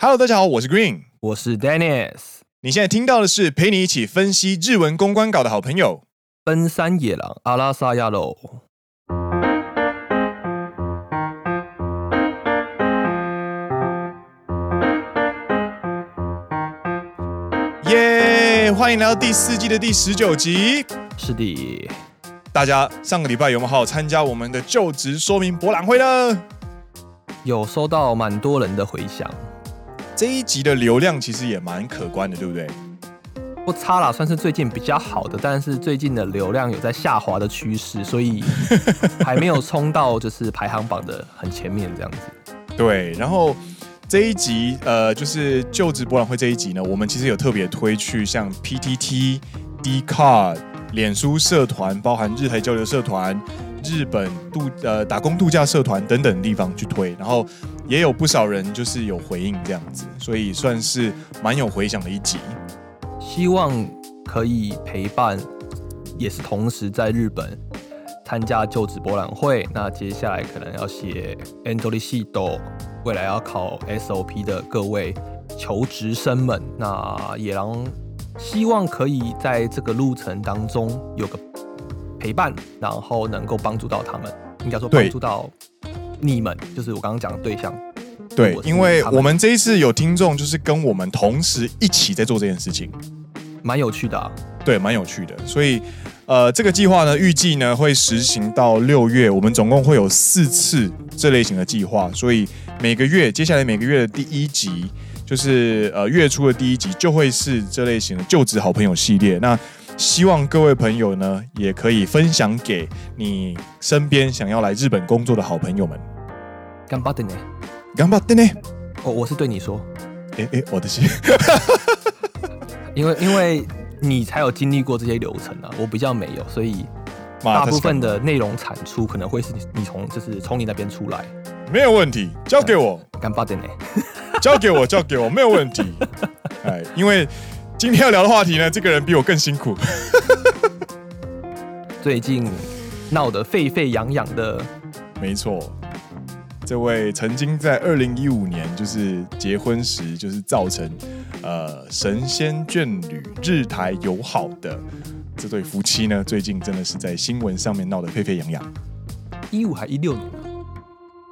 Hello，大家好，我是 Green，我是 Dennis。你现在听到的是陪你一起分析日文公关稿的好朋友——奔山野狼阿拉萨亚喽。耶！欢迎来到第四季的第十九集。是的，大家上个礼拜有没有好好参加我们的就职说明博览会呢？有收到蛮多人的回响。这一集的流量其实也蛮可观的，对不对？不差啦，算是最近比较好的，但是最近的流量有在下滑的趋势，所以 还没有冲到就是排行榜的很前面这样子。对，然后这一集呃，就是就职博览会这一集呢，我们其实有特别推去像 PTT、Dcard、脸书社团，包含日台交流社团。日本度呃打工度假社团等等地方去推，然后也有不少人就是有回应这样子，所以算是蛮有回响的一集。希望可以陪伴，也是同时在日本参加就职博览会。那接下来可能要写 Entry Sheet，未来要考 SOP 的各位求职生们，那野狼希望可以在这个路程当中有个。陪伴，然后能够帮助到他们，应该说帮助到你们，就是我刚刚讲的对象。对，因为我们这一次有听众，就是跟我们同时一起在做这件事情，蛮有趣的啊。对，蛮有趣的。所以，呃，这个计划呢，预计呢会实行到六月。我们总共会有四次这类型的计划，所以每个月，接下来每个月的第一集，就是呃月初的第一集，就会是这类型的就职好朋友系列。那希望各位朋友呢，也可以分享给你身边想要来日本工作的好朋友们。ね，顽张ってね。我我是对你说，哎哎，我的心，因为因为你才有经历过这些流程啊，我比较没有，所以大部分的内容产出可能会是你你从就是从你那边出来。没有问题，交给我。顽张ってね，交给我，交给我，没有问题。哎，因为。今天要聊的话题呢，这个人比我更辛苦。最近闹得沸沸扬扬的，没错， 这位曾经在二零一五年就是结婚时就是造成呃神仙眷侣日台友好的这对夫妻呢，最近真的是在新闻上面闹得沸沸扬扬。一五还一六年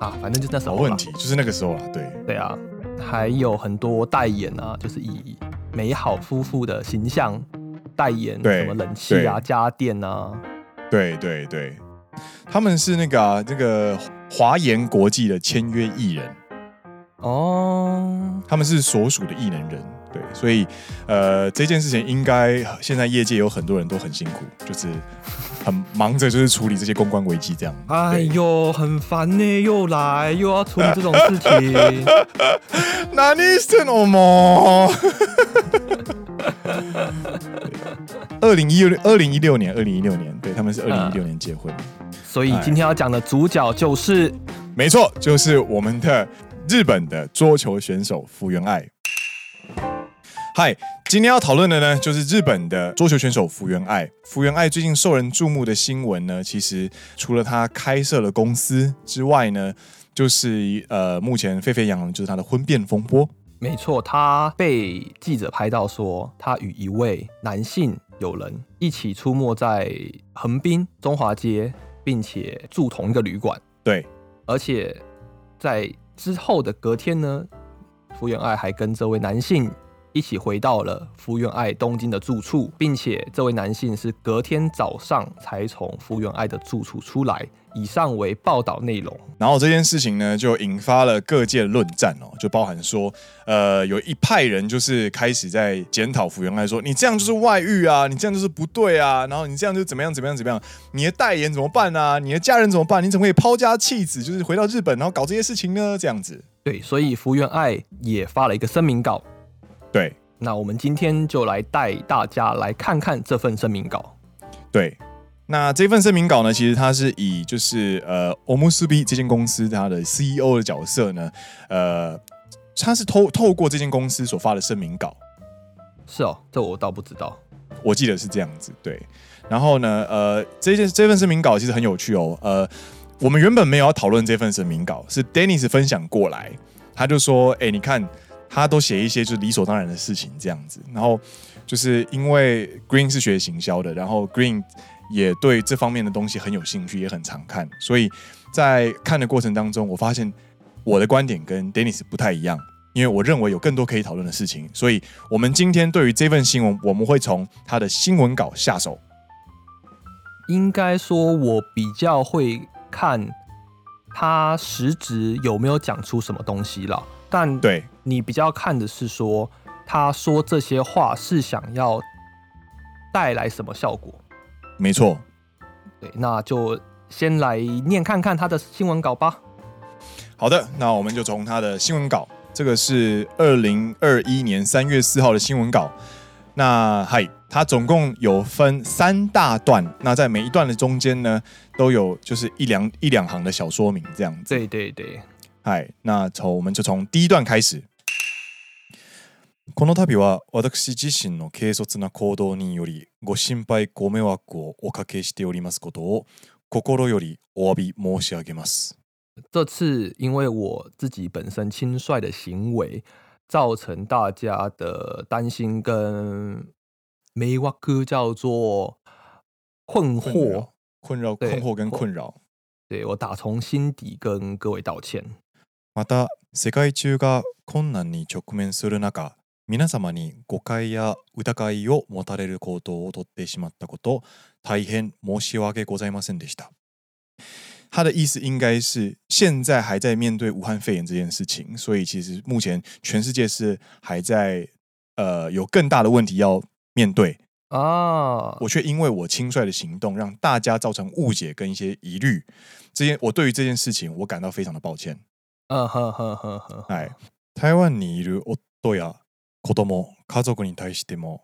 啊，反正就那时候。没问题，就是那个时候啊。对对啊，还有很多代言啊，就是以。美好夫妇的形象代言什么冷气啊、家电啊，对对对，他们是那个啊，这个华研国际的签约艺人哦，他们是所属的艺能人，对，所以呃，这件事情应该现在业界有很多人都很辛苦，就是很忙着就是处理这些公关危机这样。哎呦，很烦呢，又来又要处理这种事情，那你是什么？二零一六二零一六年，二零一六年，对，他们是二零一六年结婚，所以今天要讲的主角就是，没错，就是我们的日本的桌球选手福原爱。嗨，今天要讨论的呢，就是日本的桌球选手福原爱。福原爱最近受人注目的新闻呢，其实除了他开设了公司之外呢，就是呃，目前沸沸扬扬就是他的婚变风波。没错，他被记者拍到说，他与一位男性友人一起出没在横滨中华街，并且住同一个旅馆。对，而且在之后的隔天呢，福原爱还跟这位男性一起回到了福原爱东京的住处，并且这位男性是隔天早上才从福原爱的住处出来。以上为报道内容，然后这件事情呢，就引发了各界论战哦，就包含说，呃，有一派人就是开始在检讨福原爱说，你这样就是外遇啊，你这样就是不对啊，然后你这样就怎么样怎么样怎么样，你的代言怎么办啊？你的家人怎么办？你怎么可以抛家弃子，就是回到日本然后搞这些事情呢？这样子，对，所以福原爱也发了一个声明稿，对，那我们今天就来带大家来看看这份声明稿，对。那这份声明稿呢，其实它是以就是呃，omusubi 这间公司它的 CEO 的角色呢，呃，他是透透过这间公司所发的声明稿。是哦，这我倒不知道。我记得是这样子，对。然后呢，呃，这件这份声明稿其实很有趣哦。呃，我们原本没有要讨论这份声明稿，是 Dennis 分享过来，他就说，哎，你看他都写一些就是理所当然的事情这样子。然后就是因为 Green 是学行销的，然后 Green 也对这方面的东西很有兴趣，也很常看，所以在看的过程当中，我发现我的观点跟 Dennis 不太一样。因为我认为有更多可以讨论的事情，所以我们今天对于这份新闻，我们会从他的新闻稿下手。应该说，我比较会看他实质有没有讲出什么东西了。但对你比较看的是说，他说这些话是想要带来什么效果？没错。对，那就先来念看看他的新闻稿吧。好的，那我们就从他的新闻稿。这个是二零二一年三月四号的新闻稿。那嗨，它总共有分三大段。那在每一段的中间呢，都有就是一两一两行的小说明这样子。对对对。嗨，那从我们就从第一段开始。この度は私自身の軽率な行动によりご心配ご迷惑をおかけしておりますことを心よりお诧び申し上げます。这次因为我自己本身轻率的行为，造成大家的担心跟迷惑，叫做困惑、困扰、困惑跟困扰。对，我打从心底跟各位道歉。また世界中が困难に直面する中、皆様に误解や疑いを持たれる行动をとってしまったこと、大変申し訳ございませんでした。他的意思应该是现在还在面对武汉肺炎这件事情，所以其实目前全世界是还在呃有更大的问题要面对啊。我却因为我轻率的行动让大家造成误解跟一些疑虑，这件我对于这件事情我感到非常的抱歉。嗯哼哼哼哼。哎，台湾にいる夫や 子供、家族に対しても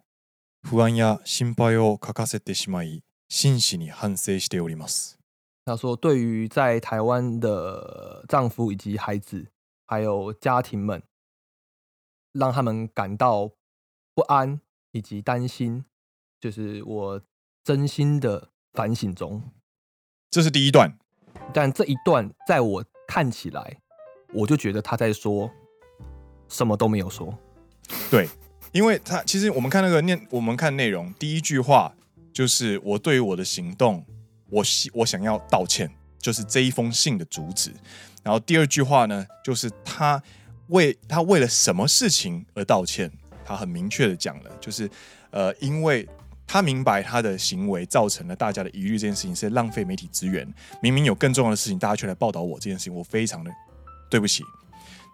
不安や心配をかかせてしまい真挚に反省しております。他说：“对于在台湾的丈夫以及孩子，还有家庭们，让他们感到不安以及担心，就是我真心的反省中。”这是第一段，但这一段在我看起来，我就觉得他在说什么都没有说。对，因为他其实我们看那个念，我们看内容，第一句话就是我对于我的行动。我希我想要道歉，就是这一封信的主旨。然后第二句话呢，就是他为他为了什么事情而道歉，他很明确的讲了，就是呃，因为他明白他的行为造成了大家的疑虑，这件事情是浪费媒体资源。明明有更重要的事情，大家却来报道我这件事情，我非常的对不起。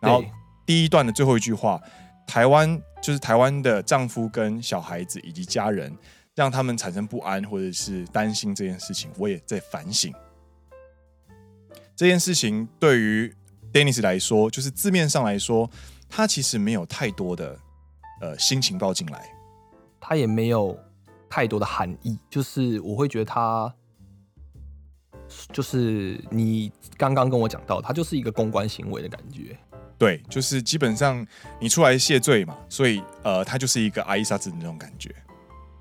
然后第一段的最后一句话，台湾就是台湾的丈夫跟小孩子以及家人。让他们产生不安或者是担心这件事情，我也在反省。这件事情对于 Dennis 来说，就是字面上来说，他其实没有太多的呃新情报进来，他也没有太多的含义。就是我会觉得他，就是你刚刚跟我讲到，他就是一个公关行为的感觉。对，就是基本上你出来谢罪嘛，所以呃，他就是一个阿伊萨兹的那种感觉。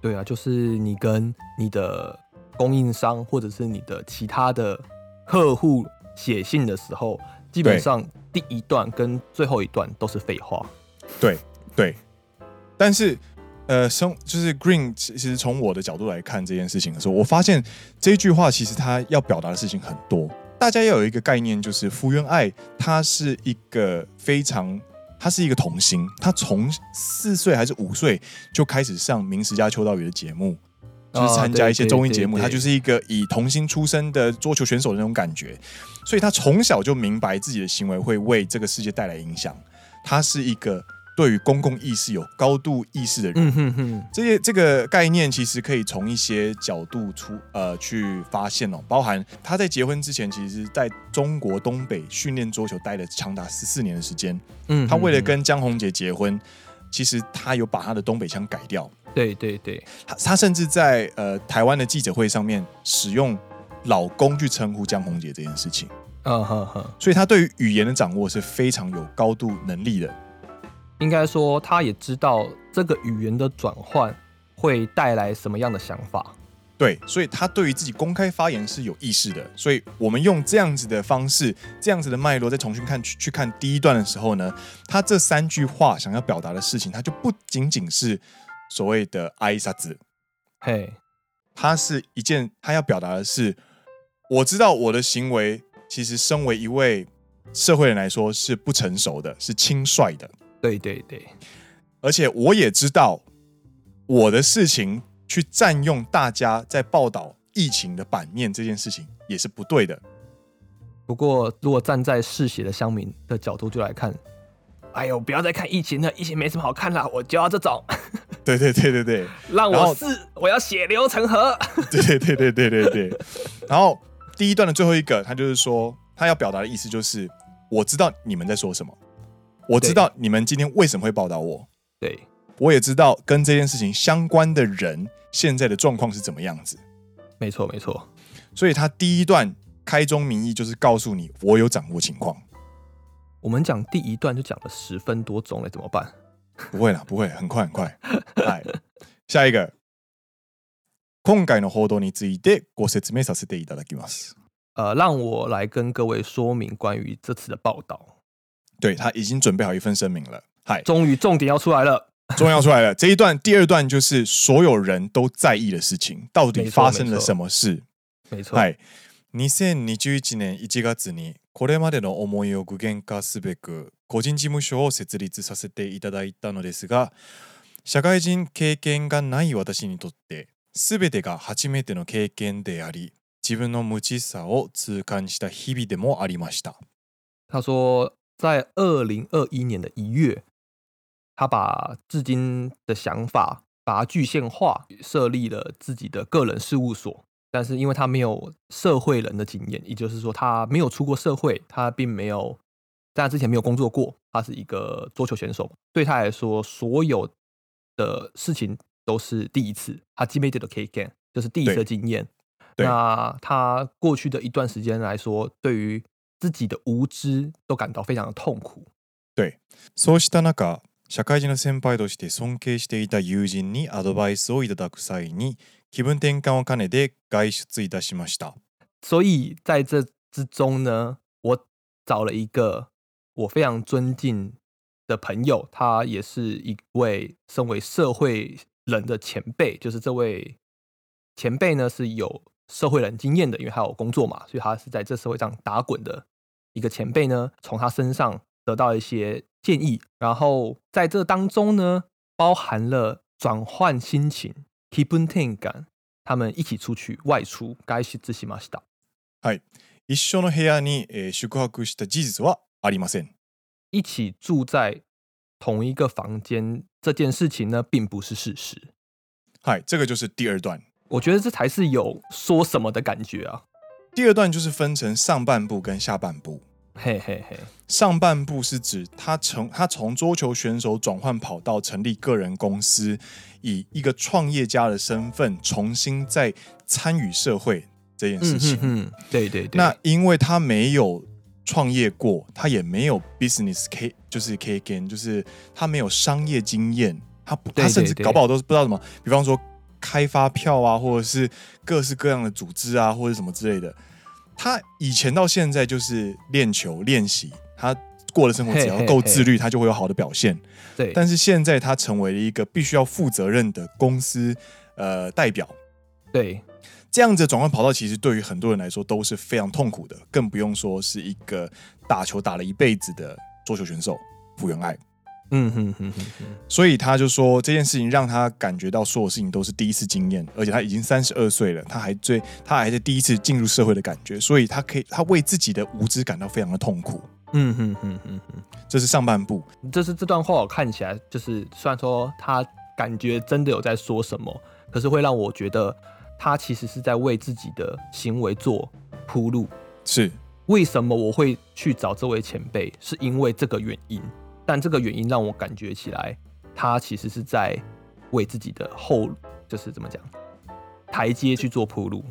对啊，就是你跟你的供应商或者是你的其他的客户写信的时候，基本上第一段跟最后一段都是废话。对对，但是呃，生就是 Green，其实从我的角度来看这件事情的时候，我发现这句话其实他要表达的事情很多。大家要有一个概念，就是福原爱，她是一个非常。她是一个童星，她从四岁还是五岁就开始上《明石家秋刀鱼》的节目，就是参加一些综艺节目。他就是一个以童星出身的桌球选手的那种感觉，所以他从小就明白自己的行为会为这个世界带来影响。他是一个。对于公共意识有高度意识的人，嗯、哼哼这些这个概念其实可以从一些角度出呃去发现哦，包含他在结婚之前，其实在中国东北训练桌球待了长达十四年的时间。嗯，他为了跟江宏杰结婚，其实他有把他的东北腔改掉。对对对，他他甚至在呃台湾的记者会上面使用老公去称呼江宏杰这件事情。嗯哼哼，所以他对于语言的掌握是非常有高度能力的。应该说，他也知道这个语言的转换会带来什么样的想法。对，所以他对于自己公开发言是有意识的。所以我们用这样子的方式，这样子的脉络，再重新看去去看第一段的时候呢，他这三句话想要表达的事情，他就不仅仅是所谓的挨萨子，嘿，他是一件他要表达的是，我知道我的行为其实身为一位社会人来说是不成熟的，是轻率的。对对对，而且我也知道我的事情。去占用大家在报道疫情的版面这件事情也是不对的。不过，如果站在嗜血的乡民的角度就来看，哎呦，不要再看疫情了，疫情没什么好看了，我就要这种。对对对对对，让我是我要血流成河。对对对对对对对。然后第一段的最后一个，他就是说，他要表达的意思就是，我知道你们在说什么，我知道你们今天为什么会报道我。对。我也知道跟这件事情相关的人现在的状况是怎么样子。没错，没错。所以他第一段开宗明义就是告诉你，我有掌握情况。我们讲第一段就讲了十分多钟了，怎么办？不会啦，不会，很快很快。来，下一个。今回の报道についてご说明させていただきます。呃，让我来跟各位说明关于这次的报道。 对，他已经准备好一份声明了。嗨，终于重点要出来了。重要出来了，这一段第二段就是所有人都在意的事情，到底发生了什么事？没错。はい。2021年1月にこれまでの思いを具现化すべく个人事务所を设立させていただいたのですが、社会人経験がない私にとって全てが初めての経験であり、自分の无知さを痛感した日々でもありました。他说，在二零二一年的一月。他把至今的想法把它具现化，设立了自己的个人事务所。但是因为他没有社会人的经验，也就是说他没有出过社会，他并没有在他之前没有工作过。他是一个桌球选手，对他来说，所有的事情都是第一次。他基本的 K game 就是第一次的经验。那他过去的一段时间来说，对于自己的无知都感到非常的痛苦。对，そうした中社会人の先辈として尊敬していた友人にアドバイスをいただく际に気分転换を兼ねて外出いたしました。所以在这之中呢，我找了一个我非常尊敬的朋友，他也是一位身为社会人的前辈。就是这位前辈呢是有 社会人经验的，因为他有工作嘛，所以他是在这社会上打滚的一个前辈呢，从他身上得到一些。建议，然后在这当中呢，包含了转换心情、気分転换，他们一起出去外出。外出しました。はい、一绪の部屋に宿泊した事実はありません。一起住在同一个房间这件事情呢，并不是事实。嗨，这个就是第二段。 我觉得这才是有说什么的感觉啊。第二段就是分成上半部跟下半部。嘿嘿嘿，上半部是指他从他从桌球选手转换跑道，成立个人公司，以一个创业家的身份重新再参与社会这件事情。嗯，对对对。那因为他没有创业过，他也没有 business K，就是 K game，就是他没有商业经验，他不他甚至搞不好都是不知道什么，比方说开发票啊，或者是各式各样的组织啊，或者什么之类的。他以前到现在就是练球练习，他过的生活只要够自律，他就会有好的表现。对，但是现在他成为了一个必须要负责任的公司呃代表。对，这样子转换跑道其实对于很多人来说都是非常痛苦的，更不用说是一个打球打了一辈子的桌球选手福原爱。嗯哼哼哼哼，所以他就说这件事情让他感觉到所有事情都是第一次经验，而且他已经三十二岁了，他还最他还是第一次进入社会的感觉，所以他可以他为自己的无知感到非常的痛苦。嗯哼哼哼哼，这是上半部，这是这段话我看起来就是虽然说他感觉真的有在说什么，可是会让我觉得他其实是在为自己的行为做铺路。是为什么我会去找这位前辈？是因为这个原因。但这个原因让我感觉起来，他其实是在为自己的后，就是怎么讲，台阶去做铺路。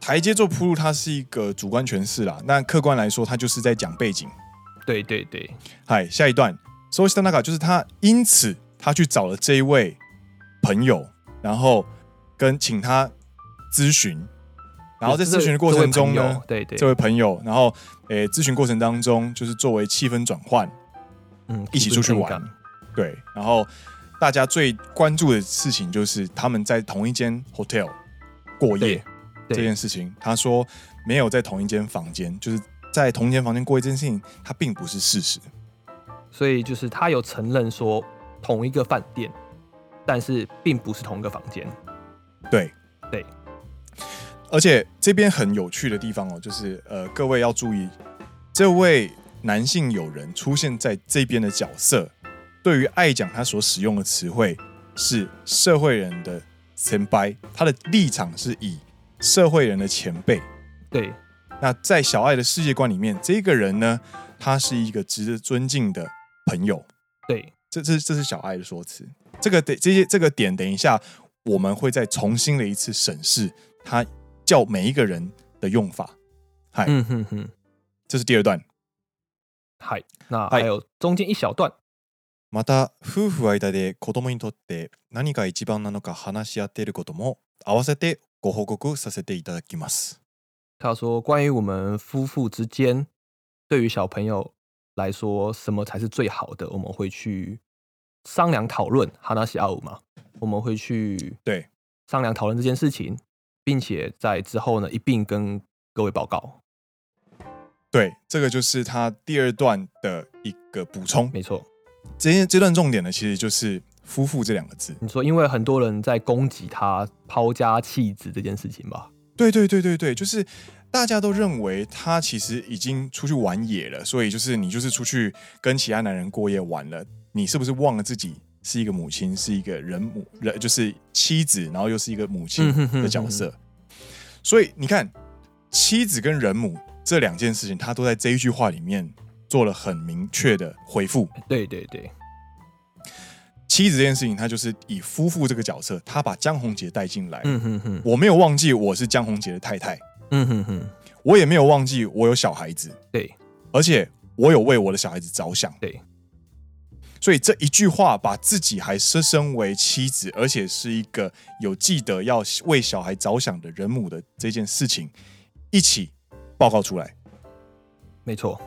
台阶做铺路，它是一个主观诠释啦。那客观来说，他就是在讲背景。对对对。嗨，下一段，そうした中就是他因此他去找了这一位朋友，然后跟请他 咨询，然后在咨询的过程中呢，对对，这位朋友，然后诶，咨询过程当中就是作为气氛转换， 嗯，一起出去玩，对，然后大家最关注的事情就是他们在同一间 hotel 过夜这件事情。他说没有在同一间房间，就是在同一间房间过夜这件事情，它并不是事实。所以就是他有承认说同一个饭店，但是并不是同一个房间。对对，而且这边很有趣的地方哦，就是呃，各位要注意，这位男性友人出现在这边的角色，对于爱讲他所使用的词汇是社会人的前辈，他的立场是以社会人的前辈。对，那在小爱的世界观里面，这个人呢，他是一个值得尊敬的。朋友，对，这这这是小爱的说辞。这个得这些这个点，等一下我们会再重新的一次审视他叫每一个人的用法。嗨，嗯哼哼，这是第二段。嗨，那还有中间一小段。また夫妇间で子供にとって何が一番なのか话し合っていることも合わせてご报告させていただきます。他说，关于我们夫妇之间，对于小朋友。来说什么才是最好的？我们会去商量讨论哈纳西阿五嘛？我们会去对商量讨论这件事情，并且在之后呢一并跟各位报告。 对，这个就是他第二段的一个补充。没错，这这段重点呢，其实就是夫妇这两个字。你说，因为很多人在攻击他抛家弃子这件事情吧？对对对对对，就是。大家都认为他其实已经出去玩野了，所以就是你就是出去跟其他男人过夜玩了，你是不是忘了自己是一个母亲，是一个人母，人就是妻子，然后又是一个母亲的角色。所以你看，妻子跟人母这两件事情，他都在这一句话里面做了很明确的回复。对对对，妻子这件事情，他就是以夫妇这个角色，他把江宏杰带进来。嗯哼哼，我没有忘记我是江宏杰的太太。嗯哼哼，我也没有忘记我有小孩子，对，而且我有为我的小孩子着想，对，所以这一句话把自己还设身为妻子，而且是一个有记得要为小孩着想的人母的这件事情，一起报告出来，没错。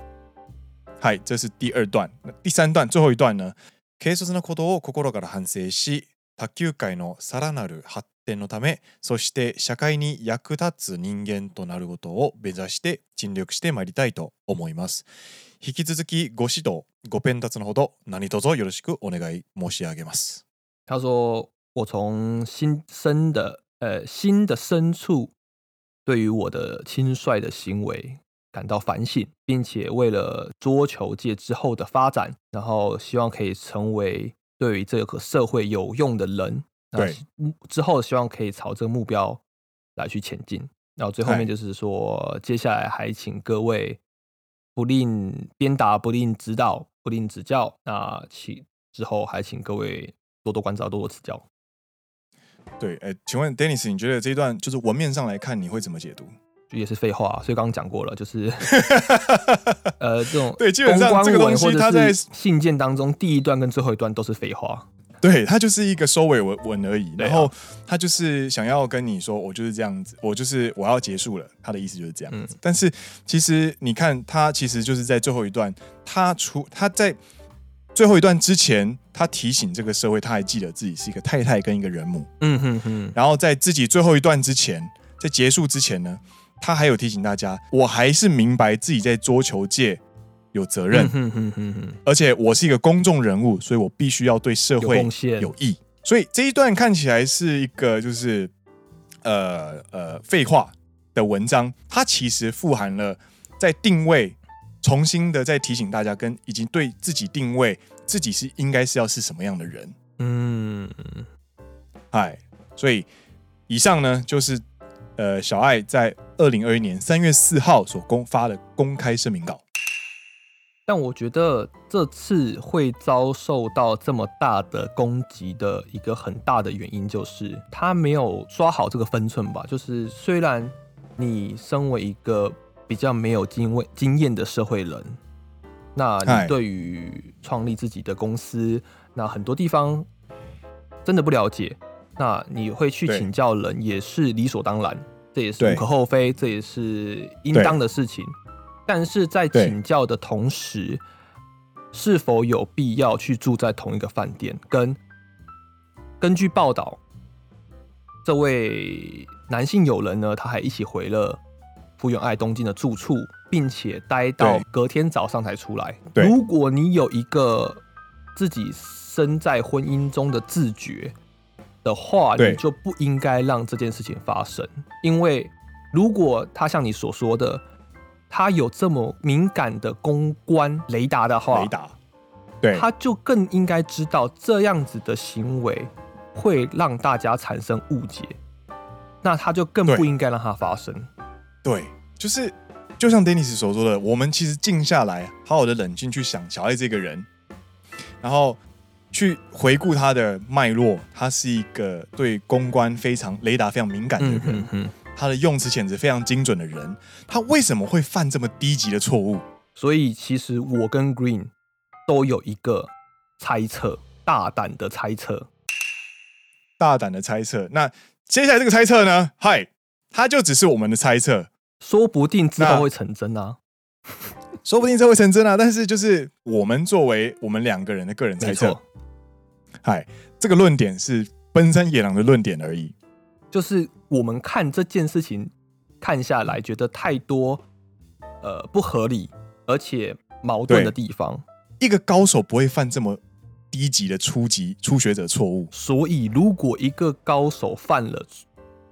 嗨，这是第二段，那第三段最后一段呢？軽率なことを心から反省し、卓球界のさらなる発展のため、そして社会に役立つ人间となることを目指して尽力してまいりたいと思います。引き続きご指导、ご鞭挞のほど何卒よろしくお愿い申し上げます。他说：“我从心深的呃心的深处，对于我的轻率的行为感到反省，并且为了桌球界之后的发展，然后希望可以成为对于这个社会有用的人。”对，之后希望可以朝这个目标来去前进。然后最后面就是说，接下来还请各位不吝鞭打、不吝指导、不吝指教。那请之后还请各位多多关照、多多指教。对，哎，请问 Dennis，你觉得这一段就是文面上来看，你会怎么解读？也是废话，所以刚刚讲过了，就是 呃，这种对，基本上这个东西它在信件当中第一段跟最后一段都是废话。对，他就是一个收尾文文而已，然后他就是想要跟你说，我就是这样子，我就是我要结束了，他的意思就是这样子。但是其实你看，他其实就是在最后一段，他出他在最后一段之前，他提醒这个社会，他还记得自己是一个太太跟一个人母。嗯哼哼。然后在自己最后一段之前，在结束之前呢，他还有提醒大家，我还是明白自己在桌球界。有责任，而且我是一个公众人物，所以我必须要对社会有益。所以这一段看起来是一个就是呃呃废话的文章，它其实富含了在定位，重新的再提醒大家，跟以及对自己定位自己是应该是要是什么样的人。嗯，嗨，所以以上呢就是呃小爱在二零二一年三月四号所公发的公开声明稿。但我觉得这次会遭受到这么大的攻击的一个很大的原因，就是他没有抓好这个分寸吧。就是虽然你身为一个比较没有经验经验的社会人，那你对于创立自己的公司，那很多地方真的不了解，那你会去请教人也是理所当然，这也是无可厚非，这也是应当的事情。但是在请教的同时，是否有必要去住在同一个饭店？跟根据报道，这位男性友人呢，他还一起回了福原爱东京的住处，并且待到隔天早上才出来。如果你有一个自己身在婚姻中的自觉的话，你就不应该让这件事情发生。因为如果他像你所说的，他有这么敏感的公关雷达的话，雷达，对，他就更应该知道这样子的行为会让大家产生误解，那他就更不应该让它发生。对，就是就像 Dennis 所说的，我们其实静下来，好好的冷静去想小爱这个人，然后去回顾他的脉络，他是一个对公关非常雷达非常敏感的人。嗯哼哼他的用词遣词非常精准的人，他为什么会犯这么低级的错误？所以其实我跟 Green 都有一个猜测，大胆的猜测，大胆的猜测。那接下来这个猜测呢？嗨，他就只是我们的猜测，说不定之后会成真啊，说不定这会成真啊。但是就是我们作为我们两个人的个人猜测，嗨，这个论点是奔山野狼的论点而已。就是我们看这件事情看下来，觉得太多呃不合理而且矛盾的地方。一个高手不会犯这么低级的初级初学者错误。所以，如果一个高手犯了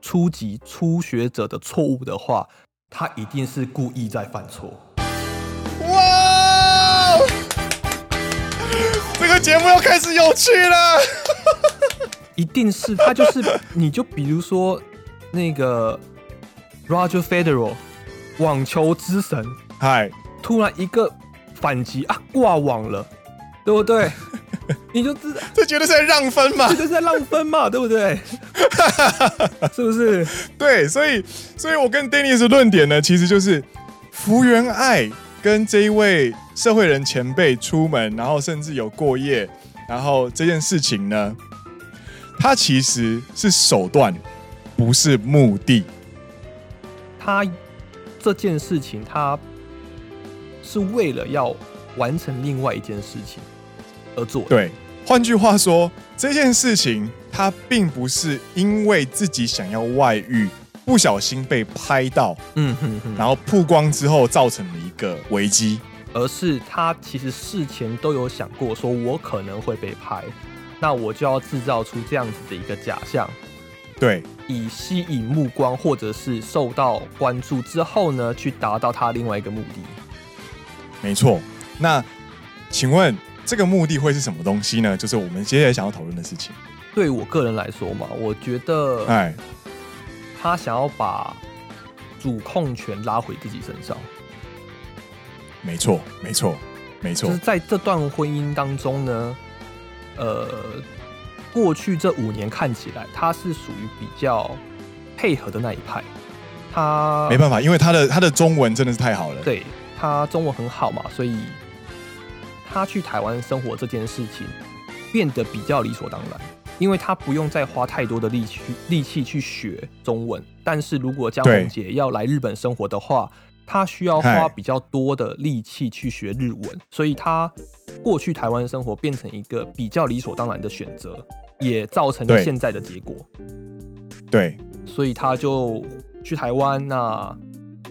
初级初学者的错误的话，他一定是故意在犯错。哇！这个节目要开始有趣了。一定是他，就是你就比如说那个 Roger Federer 网球之神，嗨，突然一个反击啊，挂网了，对不对？你就知道 这绝对是在让分嘛，这是在让分嘛，对不对？是不是？对，所以，所以我跟 Dennis 的论点呢，其实就是福原爱跟这一位社会人前辈出门，然后甚至有过夜，然后这件事情呢。他其实是手段，不是目的。他这件事情，他是为了要完成另外一件事情而做。对，换句话说，这件事情他并不是因为自己想要外遇，不小心被拍到，嗯哼哼，然后曝光之后造成了一个危机，而是他其实事前都有想过，说我可能会被拍。那我就要制造出这样子的一个假象，对，以吸引目光或者是受到关注之后呢，去达到他另外一个目的。没错。那请问这个目的会是什么东西呢？就是我们接下来想要讨论的事情。对我个人来说嘛，我觉得，哎，他想要把主控权拉回自己身上。没错，没错，没错。就是在这段婚姻当中呢。呃，过去这五年看起来，他是属于比较配合的那一派。他没办法，因为他的他的中文真的是太好了。对，他中文很好嘛，所以他去台湾生活这件事情变得比较理所当然，因为他不用再花太多的力气力气去学中文。但是如果江宏杰要来日本生活的话，他需要花比较多的力气去学日文，所以他过去台湾生活变成一个比较理所当然的选择，也造成了现在的结果。对，所以他就去台湾，那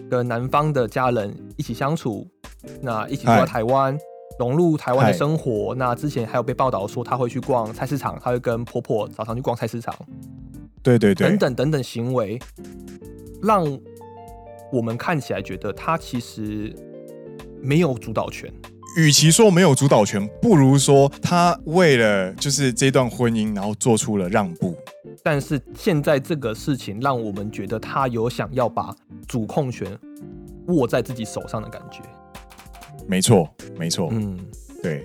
跟南方的家人一起相处，那一起住在台湾，融入台湾的生活。那之前还有被报道说他会去逛菜市场，他会跟婆婆早上去逛菜市场，对对对，等等等等行为，让。我们看起来觉得他其实没有主导权。与其说没有主导权，不如说他为了就是这段婚姻，然后做出了让步。但是现在这个事情让我们觉得他有想要把主控权握在自己手上的感觉。没错，没错，嗯，对。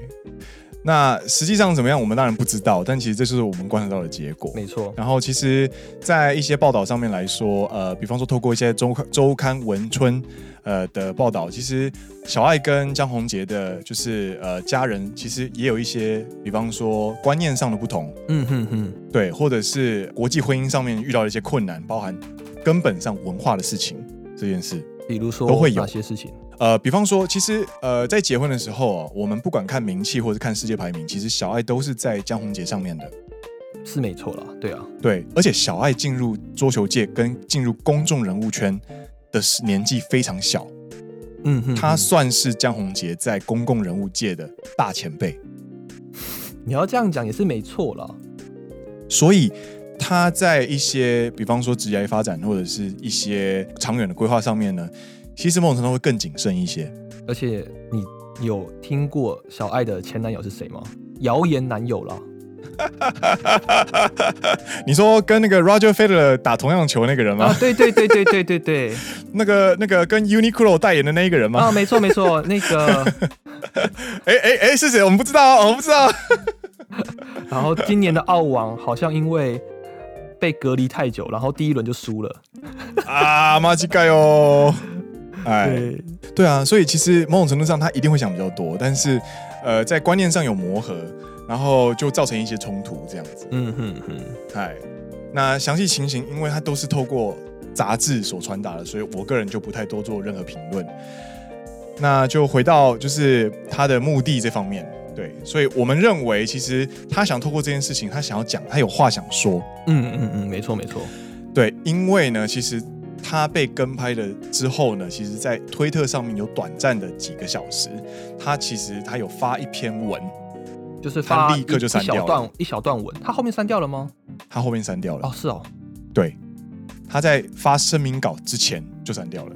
那实际上怎么样？我们当然不知道，但其实这就是我们观察到的结果。没错。然后，其实，在一些报道上面来说，呃，比方说透过一些周刊周刊文春，呃的报道，其实小爱跟江宏杰的，就是呃家人，其实也有一些，比方说观念上的不同，嗯哼哼，对，或者是国际婚姻上面遇到的一些困难，包含根本上文化的事情这件事，比如说都会有哪些事情？呃，比方说，其实呃在结婚的时候啊，我们不管看名气或者看世界排名，其实小爱都是在江宏杰上面的。是没错啦，对啊，对，而且小爱进入桌球界跟进入公众人物圈的年纪非常小，嗯哼，他算是江宏杰在公共人物界的大前辈。你要这样讲也是没错了，所以他在一些比方说职业发展或者是一些长远的规划上面呢，其实某种程度会更谨慎一些。而且你有听过小爱的前男友是谁吗？谣言男友啦。你说跟那个 Roger Federer 打同样球那个人吗？啊，对对对对对对对，那个那个跟 Uniqlo 代言的那一个人吗？啊，没错没错，那个，哎哎哎，是谁？我们不知道，我们不知道。然后今年的澳网好像因为被隔离太久，然后第一轮就输了。啊，马吉盖哟！哎，对，啊，所以其实某种程度上他一定会想比较多，但是呃，在观念上有磨合。然后就造成一些冲突，这样子。嗯哼哼，哎，那详细情形，因为它都是透过杂志所传达的，所以我个人就不太多做任何评论。那就回到就是他的目的这方面，对，所以我们认为，其实他想透过这件事情，他想要讲，他有话想说。嗯嗯嗯，没错没错。对，因为呢，其实他被跟拍了之后呢，其实在推特上面有短暂的几个小时，他其实他有发一篇文。就是发立刻就删掉了一小段一小段文，他后面删掉了吗？他后面删掉了哦，是哦，对，他在发声明稿之前就删掉了。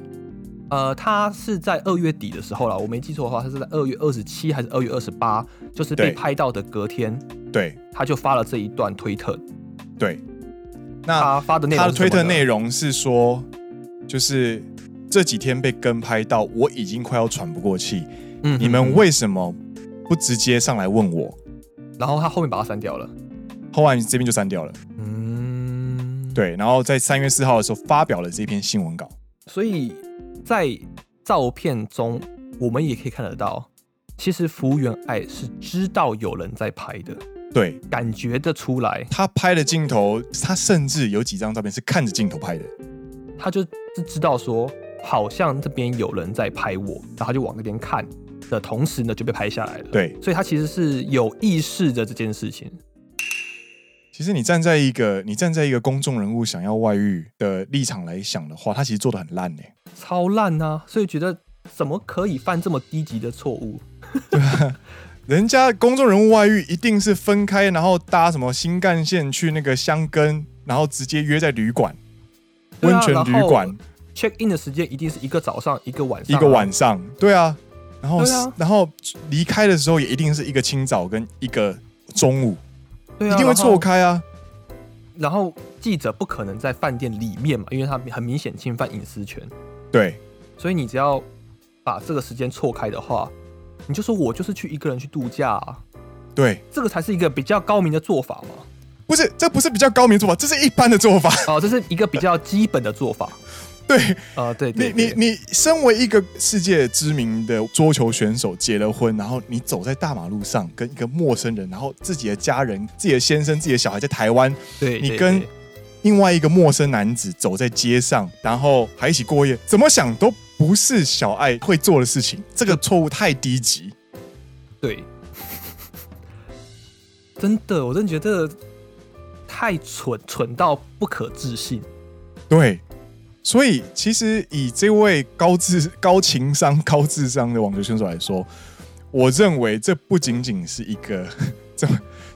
呃，他是在二月底的时候了，我没记错的话，他是在二月二十七还是二月二十八，就是被拍到的隔天，对，他就发了这一段推特。对，那他发的内容，他的推特内容是说，就是这几天被跟拍到，我已经快要喘不过气。嗯，你们为什么？不直接上来问我，然后他后面把它删掉了，后来这边就删掉了。嗯，对，然后在三月四号的时候发表了这篇新闻稿。所以在照片中，我们也可以看得到，其实服务员爱是知道有人在拍的，对，感觉得出来。他拍的镜头，他甚至有几张照片是看着镜头拍的，他就是知道说，好像这边有人在拍我，然后他就往那边看。的同时呢，就被拍下来了。对，所以他其实是有意识的这件事情。其实你站在一个你站在一个公众人物想要外遇的立场来想的话，他其实做的很烂呢，超烂啊！所以觉得怎么可以犯这么低级的错误？对啊，人家公众人物外遇一定是分开，然后搭什么新干线去那个箱根，然后直接约在旅馆，温泉旅馆 check in 的时间一定是一个早上，一个晚上，一个晚上，对啊。然后，啊、然后离开的时候也一定是一个清早跟一个中午，对啊、一定会错开啊。然后记者不可能在饭店里面嘛，因为他很明显侵犯隐私权。对，所以你只要把这个时间错开的话，你就说我就是去一个人去度假啊。对，这个才是一个比较高明的做法嘛。不是，这不是比较高明做法，这是一般的做法。哦，这是一个比较基本的做法。对啊、呃，对，对，对，你你你身为一个世界知名的桌球选手，结了婚，然后你走在大马路上，跟一个陌生人，然后自己的家人、自己的先生、自己的小孩在台湾，对，你跟另外一个陌生男子走在街上，然后还一起过夜，怎么想都不是小爱会做的事情，这个错误太低级。对，真的，我真的觉得太蠢，蠢到不可置信。对。所以，其实以这位高智、高情商、高智商的网球选手来说，我认为这不仅仅是一个 这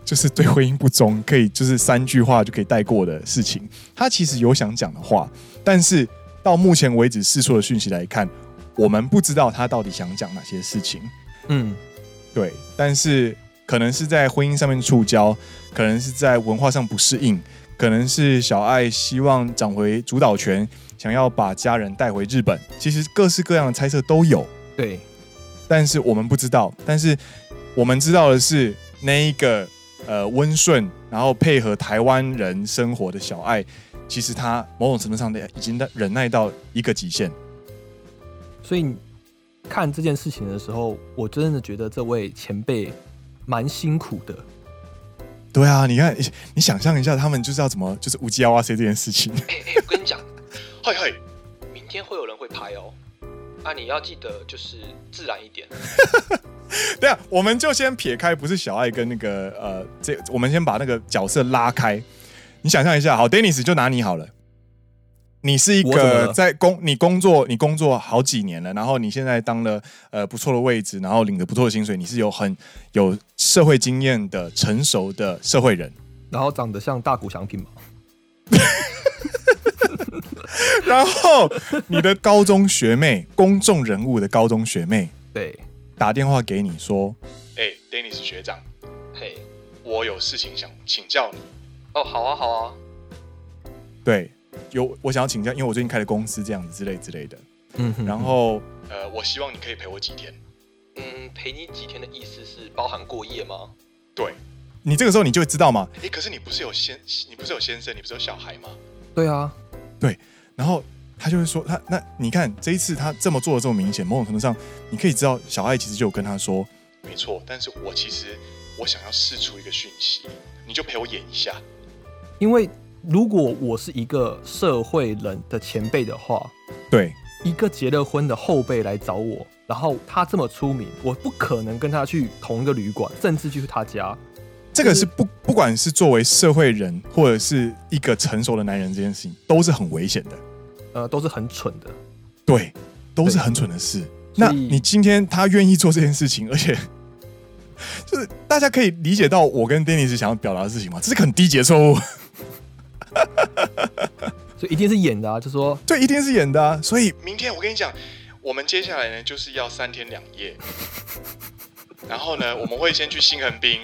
就是对婚姻不忠，可以就是三句话就可以带过的事情。他其实有想讲的话，但是到目前为止释出的讯息来看，我们不知道他到底想讲哪些事情。嗯，对。但是可能是在婚姻上面触礁，可能是在文化上不适应，可能是小爱希望掌回主导权。想要把家人带回日本，其实各式各样的猜测都有。对，但是我们不知道。但是我们知道的是，那一个呃温顺，然后配合台湾人生活的小爱，其实他某种程度上的已经忍耐到一个极限。所以看这件事情的时候，我真的觉得这位前辈蛮辛苦的。对啊，你看，你想象一下，他们就是要怎么，就是无叽哇塞这件事情。哎 哎，我跟你讲，嘿嘿，明天会有人会拍哦。啊，你要记得就是自然一点。对啊，我们就先撇开，不是小爱跟那个呃，这我们先把那个角色拉开。你想象一下，好，Dennis 就拿你好了。你是一个在工，你工作，你工作好几年了，然后你现在当了呃不错的位置，然后领着不错的薪水，你是有很有社会经验的成熟的社会人，然后长得像大谷翔平吗？然后你的高中学妹，公众人物的高中学妹，对，打电话给你说，哎、欸，Dennis 学长，嘿，我有事情想请教你。哦，好啊，好啊，对。有我想要请教，因为我最近开了公司，这样子之类之类的。嗯哼，然后呃，我希望你可以陪我几天。嗯，陪你几天的意思是包含过夜吗？对，你这个时候你就会知道吗？哎，可是你不是有先，你不是有先生，你不是有小孩吗？对啊，对。然后他就会说，他那你看这一次他这么做的这么明显，某种程度上你可以知道，小爱其实就有跟他说，没错。但是我其实我想要试出一个讯息，你就陪我演一下，因为。如果我是一个社会人的前辈的话，对，一个结了婚的后辈来找我，然后他这么出名，我不可能跟他去同一个旅馆，甚至去他家。这个是不不管是作为社会人或者是一个成熟的男人，这件事情都是很危险的，呃，都是很蠢的，对，都是很蠢的事。那你今天他愿意做这件事情，而且 就是大家可以理解到我跟 Dennis 想要表达的事情吗？这是很低级的错误。所以一定是演的啊，就说对，一定是演的啊。所以明天我跟你讲，我们接下来呢就是要三天两夜，然后呢我们会先去新横滨，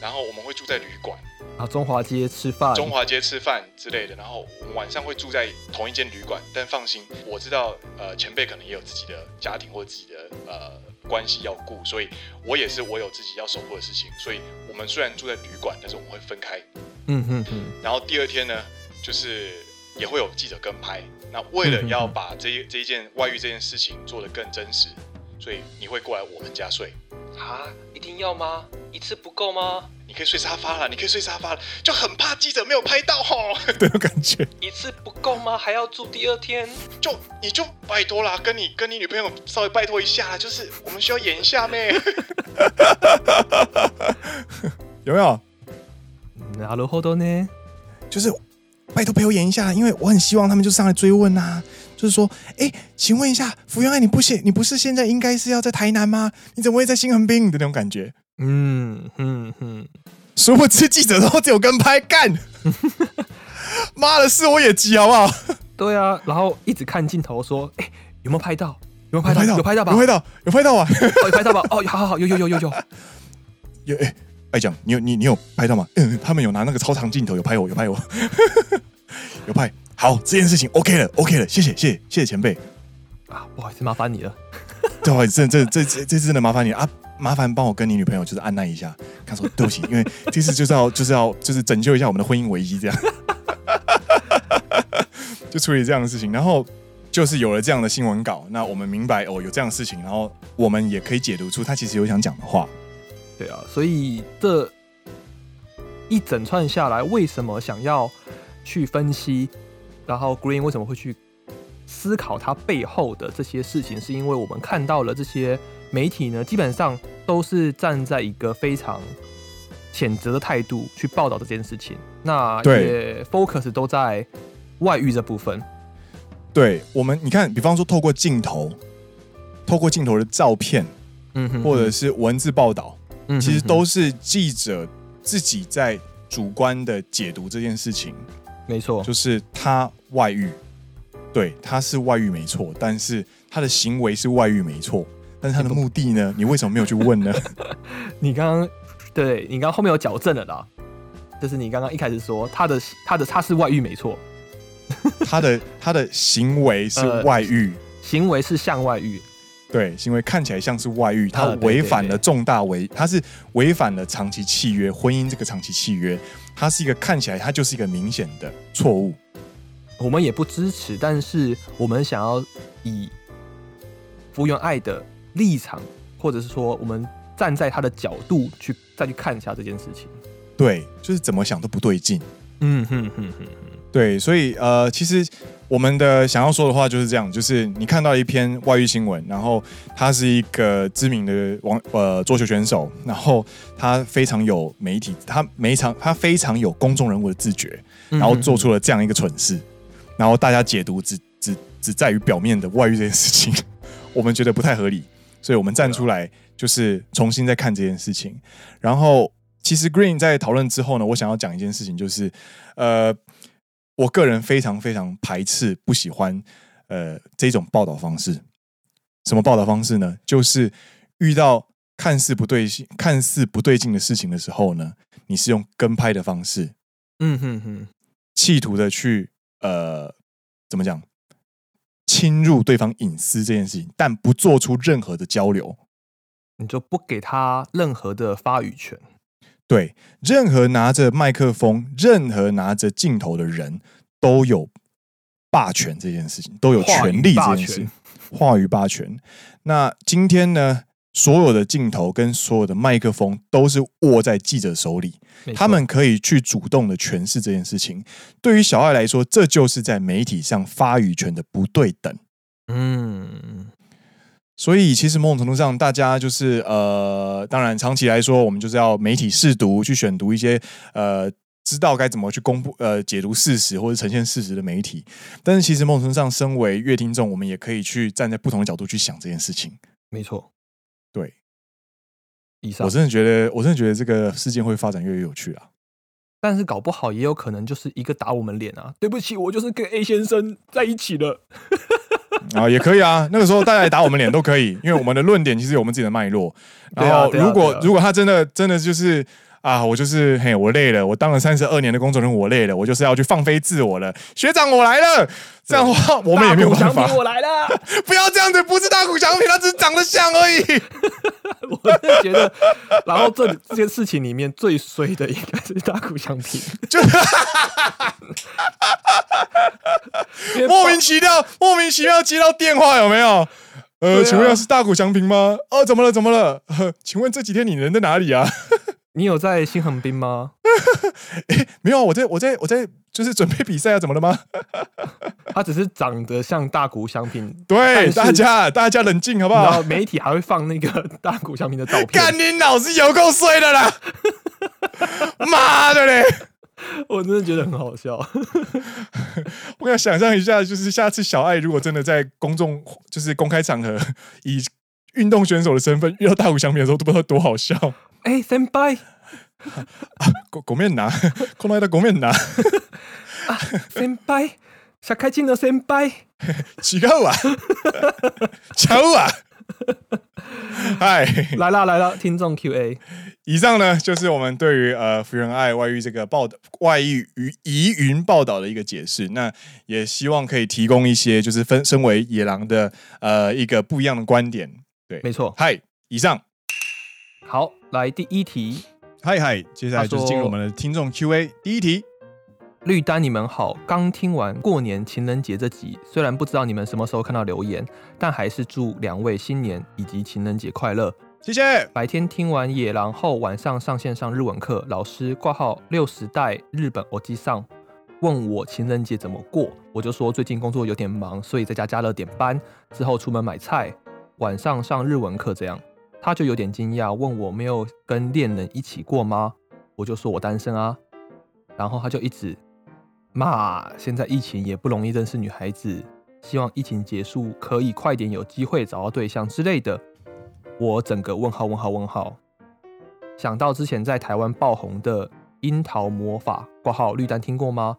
然后我们会住在旅馆，啊中华街吃饭，中华街吃饭之类的，然后我们晚上会住在同一间旅馆。但放心，我知道呃前辈可能也有自己的家庭或自己的呃关系要顾，所以我也是我有自己要守护的事情。所以我们虽然住在旅馆，但是我们会分开。嗯嗯嗯，然后第二天呢，就是也会有记者跟拍。那为了要把这一这一件外遇这件事情做得更真实，所以你会过来我们家睡。啊，一定要吗？一次不够吗？你可以睡沙发了，你可以睡沙发了，就很怕记者没有拍到吼，这种感觉。一次不够吗？还要住第二天？就你就拜托啦，跟你跟你女朋友稍微拜托一下，就是我们需要演一下咩？有没有？那如何的呢？就是拜托陪我演一下，因为我很希望他们就上来追问啊，就是说，哎，请问一下，福原爱，你不现你不是现在应该是要在台南吗？你怎么会在新横滨的那种感觉？嗯哼哼，殊不知记者都只有跟拍干，妈的，是我也急好不好？对啊，然后一直看镜头说，哎，有没有拍到？有没有拍到？有拍到吧？有拍到？有拍到啊？有拍到吧？哦，好好好，有有有有有，有哎。爱讲，你有你你有拍到吗？嗯，他们有拿那个超长镜头，有拍我，有拍我，有拍。好，这件事情 OK 了，OK 了，谢谢，谢谢，谢谢前辈。啊，不好意思，麻烦你了。不好意思，这这这这次真的麻烦你啊！麻烦帮我跟你女朋友就是按捺一下，他说 对不起，因为这次就是要就是要就是拯救一下我们的婚姻危机，这样，就处理这样的事情。然后就是有了这样的新闻稿，那我们明白哦，有这样的事情，然后我们也可以解读出他其实有想讲的话。对啊，所以这一整串下来，为什么想要去分析？然后 Green 为什么会去思考它背后的这些事情？是因为我们看到了这些媒体呢，基本上都是站在一个非常谴责的态度去报道这件事情。那也 focus 都在外遇这部分。对我们，你看，比方说透过镜头，透过镜头的照片，嗯哼，或者是文字报道。嗯其实都是记者自己在主观的解读这件事情，没错，就是他外遇，对，他是外遇没错，但是他的行为是外遇没错，但是他的目的呢？你为什么没有去问呢？你刚刚对你刚刚后面有矫正了啦，就是你刚刚一开始说他的他的他是外遇没错，他的他的行为是外遇，呃，行为是向外遇。对，行为看起来像是外遇，他违反了重大违，他是违反了长期契约，婚姻这个长期契约，他是一个看起来它就是一个明显的错误。我们也不支持，但是我们想要以福原爱的立场，或者是说我们站在他的角度去再去看一下这件事情。对，就是怎么想都不对劲。嗯哼哼哼哼。对，所以呃，其实我们的想要说的话就是这样，就是你看到一篇外遇新闻，然后他是一个知名的网呃桌球选手，然后他非常有媒体，他每一场他非常有公众人物的自觉，然后做出了这样一个蠢事，然后大家解读只只只在于表面的外遇这件事情，我们觉得不太合理，所以我们站出来就是重新再看这件事情。然后其实 Green 在讨论之后呢，我想要讲一件事情，就是呃。我个人非常非常排斥、不喜欢，呃，这种报道方式。什么报道方式呢？就是遇到看似不对、看似不对劲的事情的时候呢，你是用跟拍的方式，嗯哼哼，企图的去呃，怎么讲，侵入对方隐私这件事情，但不做出任何的交流，你就不给他任何的发语权。对，任何拿着麦克风、任何拿着镜头的人都有霸权这件事情，都有权利这件事情，话语霸权。那今天呢，所有的镜头跟所有的麦克风都是握在记者手里，他们可以去主动的诠释这件事情。对于小爱来说，这就是在媒体上发语权的不对等。嗯。所以，其实某种程度上，大家就是呃，当然，长期来说，我们就是要媒体试读，去选读一些呃，知道该怎么去公布呃，解读事实或者呈现事实的媒体。但是，其实某种程度上，身为乐听众，我们也可以去站在不同的角度去想这件事情。没错，对。以上，我真的觉得，我真的觉得这个事件会发展越来越有趣啊。但是，搞不好也有可能就是一个打我们脸啊！对不起，我就是跟 A 先生在一起了。啊，也可以啊。那个时候大家来打我们脸都可以，因为我们的论点其实有我们自己的脉络。然后，如果如果他真的真的就是啊，我就是嘿，我累了，我当了三十二年的工作人员，我累了，我就是要去放飞自我了。学长，我来了。这样的话，我们也没有办法。我来了，不要这样子，不是大谷翔平，他只是长得像而已。我真的觉得，然后这这件事情里面最衰的应该是大谷翔平，就莫名其妙，莫名其妙接到电话有没有？呃，啊、请问是大谷翔平吗？哦、呃，怎么了？怎么了？请问这几天你人在哪里啊？你有在新横滨吗？欸，没有，我在我在我在，就是准备比赛啊，怎么了吗？他只是长得像大谷翔平。对，大家大家冷静好不好？媒体还会放那个大谷翔平的照片。干你脑子有够碎的啦！妈的嘞！我真的觉得很好笑。我想想象一下，就是下次小爱如果真的在公众，就是公开场合以运动选手的身份遇到大谷翔平的时候，都不知道多好笑。哎、欸，先辈，狗狗面拿，この间狗面拿，啊，先辈，社会人の先辈，违う啊，巧啊，嗨，来啦来啦，听众 Q&A，以上呢就是我们对于呃福原爱外遇这个报道外遇与疑云报道的一个解释，那也希望可以提供一些就是分身为野郎的呃一个不一样的观点， 对，没错，嗨，以上。好，来第一题。嗨嗨，接下来就是进入我们的听众 Q&A。第一题，绿丹，你们好，刚听完过年情人节这集，虽然不知道你们什么时候看到留言，但还是祝两位新年以及情人节快乐。谢谢。白天听完野狼后，晚上上线上日文课，老师挂号六十代日本耳机上问我情人节怎么过，我就说最近工作有点忙，所以在家加了点班，之后出门买菜，晚上上日文课这样。他就有点惊讶，问我没有跟恋人一起过吗？我就说我单身啊。然后他就一直骂，现在疫情也不容易认识女孩子，希望疫情结束可以快点有机会找到对象之类的。我整个问号问号问号，想到之前在台湾爆红的《樱桃魔法》挂号绿丹听过吗？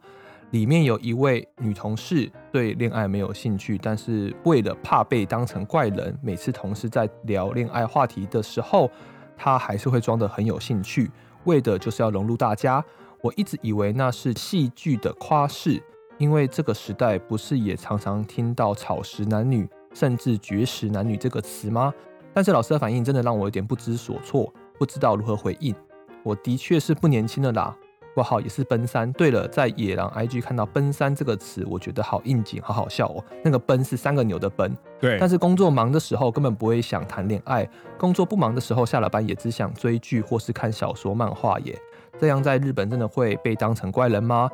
里面有一位女同事对恋爱没有兴趣，但是为了怕被当成怪人，每次同事在聊恋爱话题的时候，她还是会装得很有兴趣，为的就是要融入大家。我一直以为那是戏剧的夸饰，因为这个时代不是也常常听到草食男女，甚至绝食男女这个词吗？但是老师的反应真的让我有点不知所措，不知道如何回应。我的确是不年轻了啦。括号也是奔三。对了，在野狼 IG 看到奔三这个词，我觉得好应景，好好笑哦。那个奔是三个牛的奔，对。但是工作忙的时候根本不会想谈恋爱，工作不忙的时候下了班也只想追剧或是看小说漫画耶。这样在日本真的会被当成怪人吗？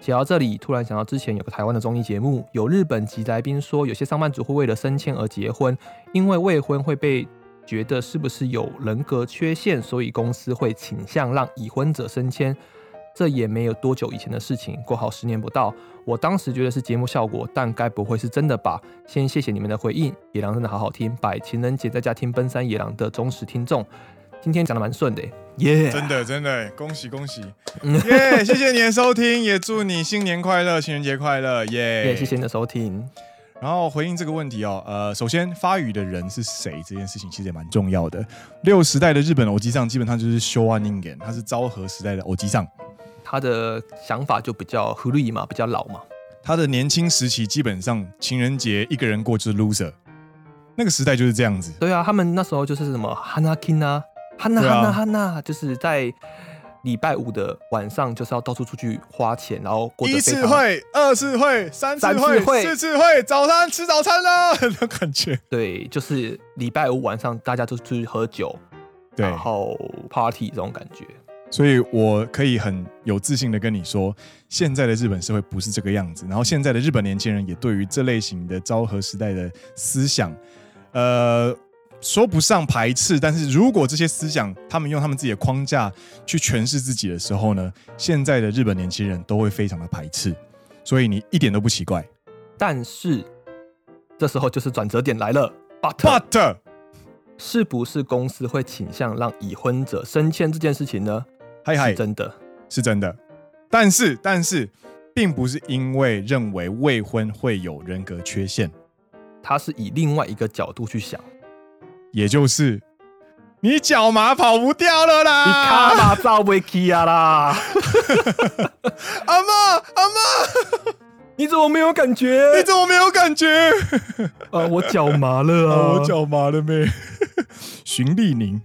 写到这里，突然想到之前有个台湾的综艺节目，有日本籍来宾说，有些上班族会为了升迁而结婚，因为未婚会被觉得是不是有人格缺陷，所以公司会倾向让已婚者升迁。这也没有多久以前的事情，过好十年不到。我当时觉得是节目效果，但该不会是真的吧？先谢谢你们的回应，野狼真的好好听，拜情人节在家听奔山野狼的忠实听众。今天讲的蛮顺的，耶、yeah！真的真的，恭喜恭喜，耶、yeah！谢谢你的收听，也祝你新年快乐，情人节快乐，耶、yeah！谢谢你的收听。然后回应这个问题哦，呃，首先发语的人是谁这件事情其实也蛮重要的。六时代的日本偶吉桑基本上就是昭和人间，他是昭和时代的偶吉桑，他的想法就比较古绿嘛，比较老嘛。他的年轻时期基本上情人节一个人过就是 loser，那个时代就是这样子。对啊，他们那时候就是什么哈娜哈娜，就是在礼拜五的晚上，就是要到处出去花钱，然后过一次会、二次会、三次会、四次会，早餐吃早餐了，那感觉。对，就是礼拜五晚上大家都出去喝酒，然后 party 这种感觉。所以我可以很有自信的跟你说，现在的日本社会不是这个样子，然后现在的日本年轻人也对于这类型的昭和时代的思想，呃。说不上排斥，但是如果这些思想他们用他们自己的框架去诠释自己的时候呢，现在的日本年轻人都会非常的排斥，所以你一点都不奇怪。但是这时候就是转折点来了，but but 是不是公司会倾向让已婚者升迁这件事情呢？嗨嗨，是真的，是真的。但是但是，并不是因为认为未婚会有人格缺陷，他是以另外一个角度去想。也就是你脚麻跑不掉了啦，你卡马照不起啊啦！阿妈阿妈，你怎么没有感觉？你怎么没有感觉？啊，我脚麻了啊！我脚麻了没？循利宁，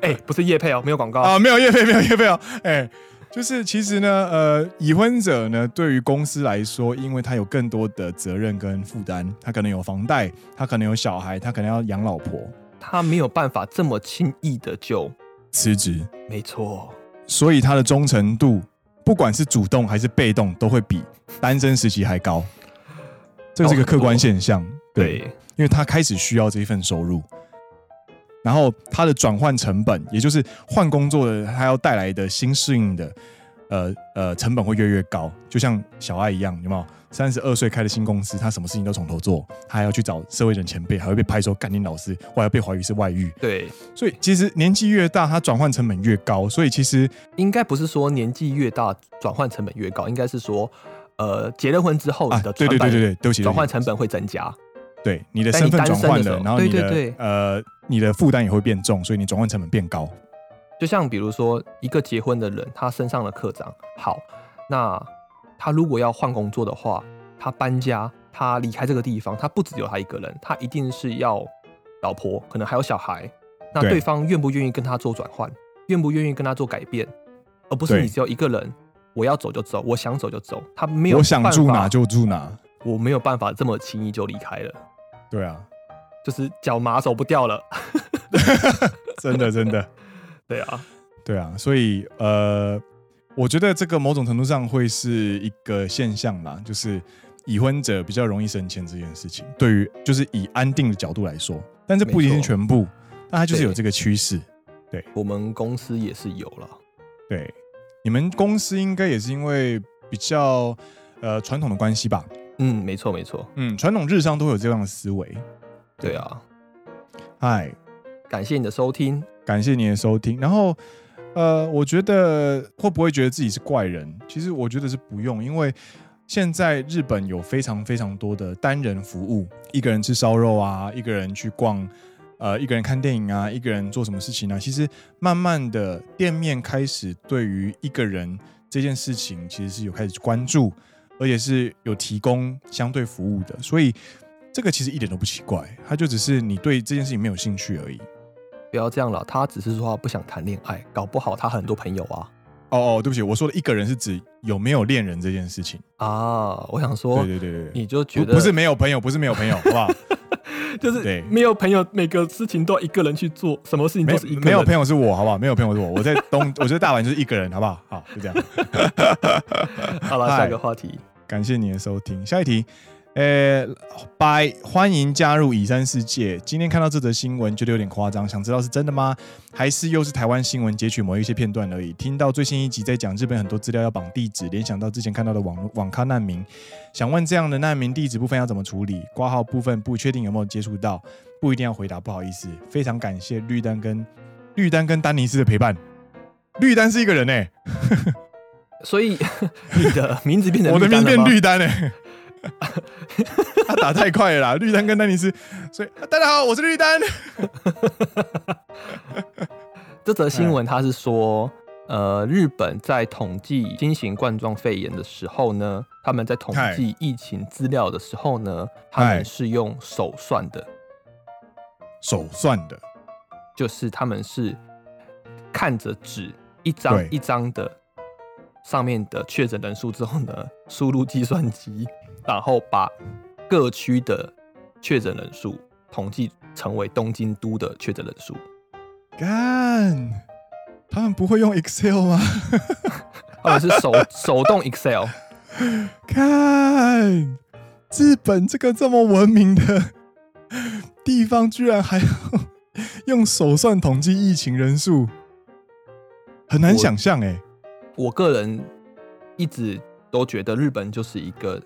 哎，不是叶配哦，没有广告啊，没有叶配，没有叶配哦，哎。就是其实呢，呃，已婚者呢，对于公司来说，因为他有更多的责任跟负担，他可能有房贷，他可能有小孩，他可能要养老婆，他没有办法这么轻易的就辞职。没错，所以他的忠诚度，不管是主动还是被动，都会比单身时期还高。这是一个客观现象，对，因为他开始需要这一份收入。然后他的转换成本，也就是换工作的他要带来的新适应的，呃呃，成本会越来越高。就像小爱一样，有没有？三十二岁开的新公司，他什么事情都从头做，他还要去找社会人前辈，还会被拍说干你老师，或还要被怀疑是外遇。对，所以其实年纪越大，他转换成本越高。所以其实应该不是说年纪越大转换成本越高，应该是说，呃，结了婚之后你的、啊、对对对对对，对不起，转换成本会增加。对，你的身份转换了，然后你的对对对呃。你的负担也会变重，所以你转换成本变高。就像比如说，一个结婚的人，他身上的课长，好，那他如果要换工作的话，他搬家，他离开这个地方，他不只有他一个人，他一定是要老婆，可能还有小孩。那对方愿不愿意跟他做转换，愿不愿意跟他做改变，而不是你只有一个人，我要走就走，我想走就走，他没有，我想住哪就住哪，我没有办法这么轻易就离开了。对啊。就是脚麻走不掉了，真 的真的，对啊，对啊，所以呃，我觉得这个某种程度上会是一个现象啦，就是已婚者比较容易升迁这件事情，对于就是以安定的角度来说，但这不一定是全部，但它就是有这个趋势。对，我们公司也是有了，对，你们公司应该也是因为比较呃传统的关系吧？嗯，没错没错，嗯，传统日商都有这样的思维。对啊，嗨，感谢你的收听，感谢你的收听。然后，呃，我觉得会不会觉得自己是怪人？其实我觉得是不用，因为现在日本有非常非常多的单人服务，一个人吃烧肉啊，一个人去逛，呃，一个人看电影啊，一个人做什么事情呢？其实慢慢的，店面开始对于一个人这件事情，其实是有开始关注，而且是有提供相对服务的，所以。这个其实一点都不奇怪，他就只是你对这件事情没有兴趣而已。不要这样了，他只是说他不想谈恋爱，搞不好他很多朋友啊。哦哦，对不起，我说的一个人是指有没有恋人这件事情啊。我想说，对对对对，你就觉得不，不是没有朋友，不是没有朋友，好不好？就是对，没有朋友，每个事情都要一个人去做，什么事情都是一个人。没有朋友是我，好不好？没有朋友是我，我在东，我在大阪就是一个人，好不好？好，就这样。好了，下一个话题，感谢你的收听，下一题。呃，拜，欢迎加入乙三世界。今天看到这则新闻，觉得有点夸张，想知道是真的吗？还是又是台湾新闻截取某一些片段而已？听到最新一集在讲日本很多资料要绑地址，联想到之前看到的网网咖难民，想问这样的难民地址部分要怎么处理？挂号部分不确定有没有接触到，不一定要回答，不好意思。非常感谢绿丹跟绿丹跟丹尼斯的陪伴。绿丹是一个人哎，所以 你的名字变成我的名字变绿丹哎。他打太快了啦！绿丹跟丹尼斯，所以大家好，我是绿丹。这则新闻他是说，呃，日本在统计新型冠状肺炎的时候呢，他们在统计疫情资料的时候呢，他们是用手算的，手算的，就是他们是看着纸一张一张的上面的确诊人数之后呢，输入计算机。然后把各区的确诊人数统计成为东京都的确诊人数。干，他们不会用 Excel 吗？他们是手手动 Excel。看，日本这个这么文明的地方，居然还要用手算统计疫情人数，很难想象哎。我个人一直都觉得日本就是一个。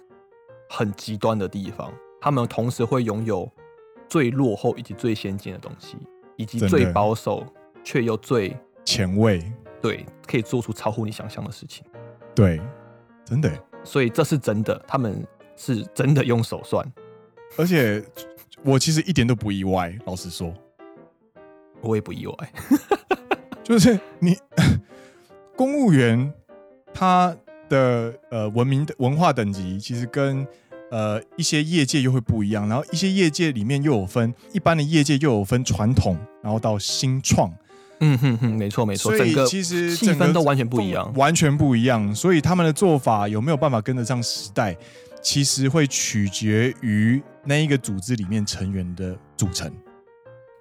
很极端的地方，他们同时会拥有最落后以及最先进的东西，以及最保守却又最前卫。对，可以做出超乎你想象的事情。对，真的。所以这是真的，他们是真的用手算，而且我其实一点都不意外。老实说，我也不意外。就是你公务员他的呃文明的文化等级，其实跟呃一些业界又会不一样，然后一些业界里面又有分，一般的业界又有分传统，然后到新创，嗯哼哼，没错没错，所以其实气氛都完全不一样，完全不一样，所以他们的做法有没有办法跟得上时代，其实会取决于那一个组织里面成员的组成，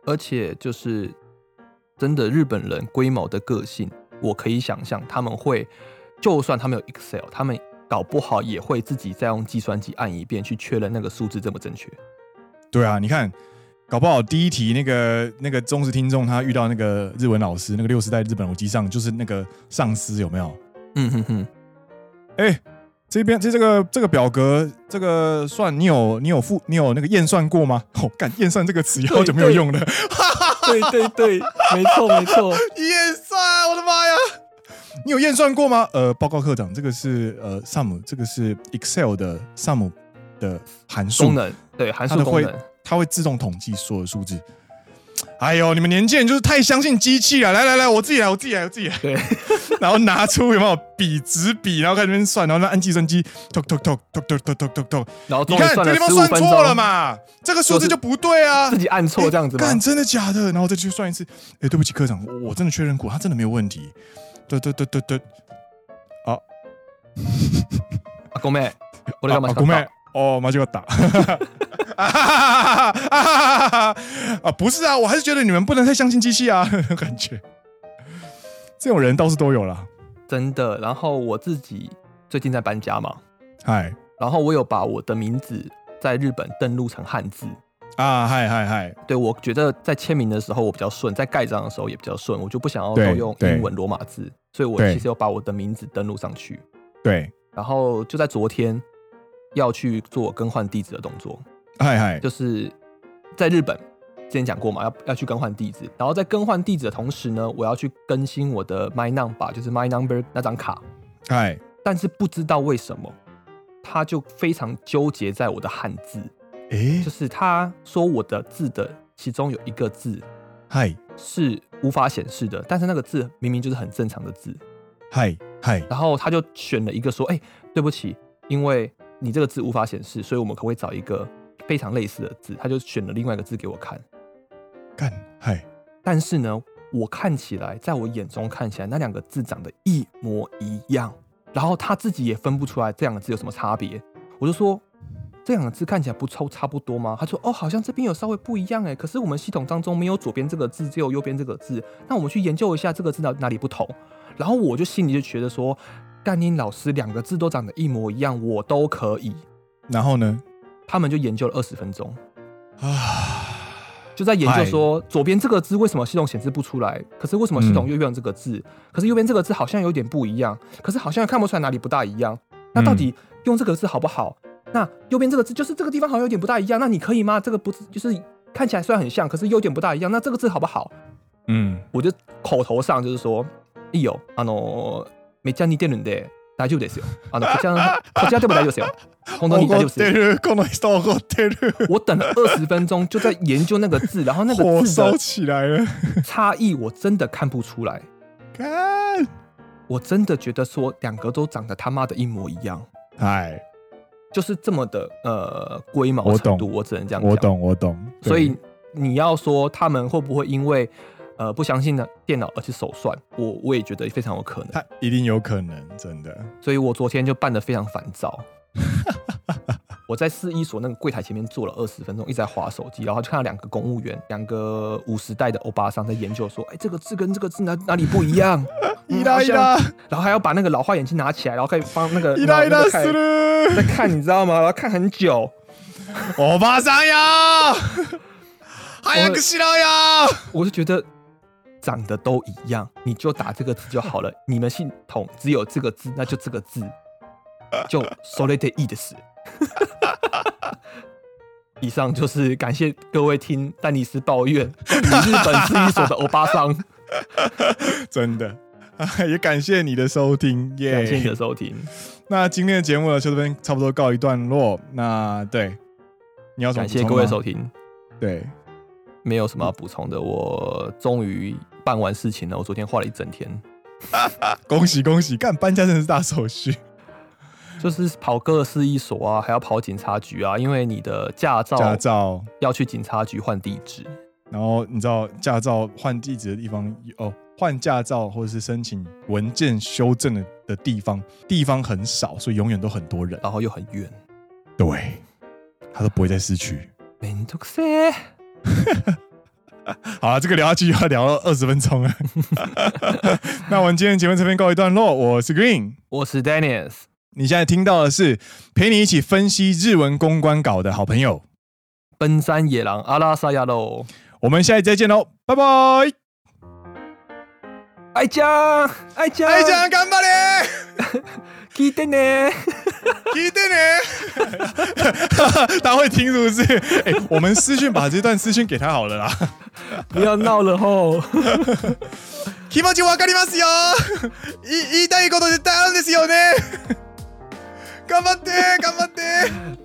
而且就是真的日本人龟毛的个性，我可以想象他们会。就算他们有 Excel，他们搞不好也会自己再用计算机按一遍去确认那个数字正不正确。对啊，你看，搞不好第一题那个那个忠实听众他遇到那个日文老师，那个六十代日本偶机上就是那个上司有没有？嗯哼哼。哎、欸，这边这这个这个表格这个算你有你有付你有那个验算过吗？哦，干验算这个词好久没有用了。对对对，没错没错，验算，我的妈呀！你有验算过吗？呃，报告科长，这个是呃 sum，这个是 Excel 的 sum 的函数功能，对，函数功能，它会，它会自动统计所有数字。哎呦，你们年轻人就是太相信机器了！来来来，我自己来，我自己来，我自己来。对，然后拿出有没有笔纸笔，然后在那边算，然后那按计算机，突突突突突突突突突，然后你看这地方算错了嘛，这个数字就不对啊，自己按错这样子，干真的假的？然后再去算一次，哎，对不起科长，我真的确认过，他真的没有问题，对对对对对，啊，阿公妹，我来干嘛？阿公妹，哦，马上要打。啊哈哈哈哈哈哈哈哈哈哈！啊，不是啊，我还是觉得你们不能太相信机器啊，感觉。这种人倒是都有了，真的。然后我自己最近在搬家嘛，嗨，然后我有把我的名字在日本登录成汉字。啊，嗨嗨嗨！对，我觉得在签名的时候我比较顺，在盖章的时候也比较顺，我就不想要都用英文罗马字，所以我其实有把我的名字登录上去。对，然后就在昨天要去做更换地址的动作。嗨嗨，就是在日本之前讲过嘛，要要去更换地址，然后在更换地址的同时呢，我要去更新我的 My Number，就是 My Number 那张卡。哎，但是不知道为什么，他就非常纠结在我的汉字。欸、就是他说我的字的其中有一个字，嗨，是无法显示的，但是那个字明明就是很正常的字，嗨嗨，然后他就选了一个说，哎、欸，对不起，因为你这个字无法显示，所以我们可不可以找一个非常类似的字？他就选了另外一个字给我看，干嗨，但是呢，我看起来，在我眼中看起来，那两个字长得一模一样，然后他自己也分不出来这两个字有什么差别。我就说，这两个字看起来不抽差不多吗？他说，哦，好像这边有稍微不一样哎，可是我们系统当中没有左边这个字，只有右边这个字。那我们去研究一下这个字哪哪里不同。然后我就心里就觉得说，干你老师两个字都长得一模一样，我都可以。然后呢，他们就研究了二十分钟啊。就在研究说，左边这个字为什么系统显示不出来？可是为什么系统又用这个字？嗯、可是右边这个字好像有点不一样，可是好像看不出来哪里不大一样。那到底用这个字好不好？那右边这个字就是这个地方好像有点不大一样，那你可以吗？这个不就是看起来虽然很像，可是有点不大一样。那这个字好不好？嗯，我就口头上就是说，哎呦，あのめっちゃ似てるんで 大丈夫ですよ。あのこちらこちらでも大丈夫ですよ。红豆泥大丈夫です。我等了二十分钟，就在研究那个字，然后那个字烧起来了，差异我真的看不出来。看，我真的觉得说两个都长得他妈的一模一样。哎，就是这么的呃龟毛程度，我只能这样讲。我懂，我懂。所以你要说他们会不会因为？ 呃，不相信的电脑，而且手算，我我也觉得非常有可能。他一定有可能，真的。所以我昨天就办得非常烦躁。我在市一所那个柜台前面坐了二十分钟，一直在划手机，然后就看到两个公务员，两个五十代的欧巴桑在研究，说：“哎、欸，这个字跟这个字哪哪里不一样？”一拉一拉，然后还要把那个老花眼镜拿起来，然后可以帮那个一拉一拉看，在看，你知道吗？然后看很久。欧巴桑呀，还有个西老呀，我就觉得。长得都一样，你就打这个字就好了。你们系统只有这个字，那就这个字，就 solid e 的事。以上就是感谢各位听丹尼斯抱怨日本市一所的欧巴桑。真的，也感谢你的收听，耶、yeah！感谢你的收听。那今天的节目呢，就这边差不多告一段落。那对，你要感谢各位收听。对，没有什么要补充的，我终于。办完事情了，我昨天画了一整天，恭喜恭喜！干搬家真的是大手续，就是跑各市一所啊，还要跑警察局啊，因为你的驾照驾照。要去警察局换地址，然后你知道驾照换地址的地方哦，换驾照或者是申请文件修正的的地方，地方很少，所以永远都很多人，然后又很远，对，他都不会在市区。好了，这个聊下去要聊了二十分钟了。那我们今天节目这边告一段落。我是 Green，我是 Dennis。你现在听到的是陪你一起分析日文公关稿的好朋友奔山野狼阿拉萨亚喽。我们下期再见喽，拜拜。爱酱，爱酱，爱酱，顽张れ！闻いてね，闻いてね，他会听是不是？哎、欸，我们私讯把这段私讯给他好了啦，不要闹了吼。気持ちわかりますよ。言いたいこと绝対あるんですよね。顽张って，顽张って。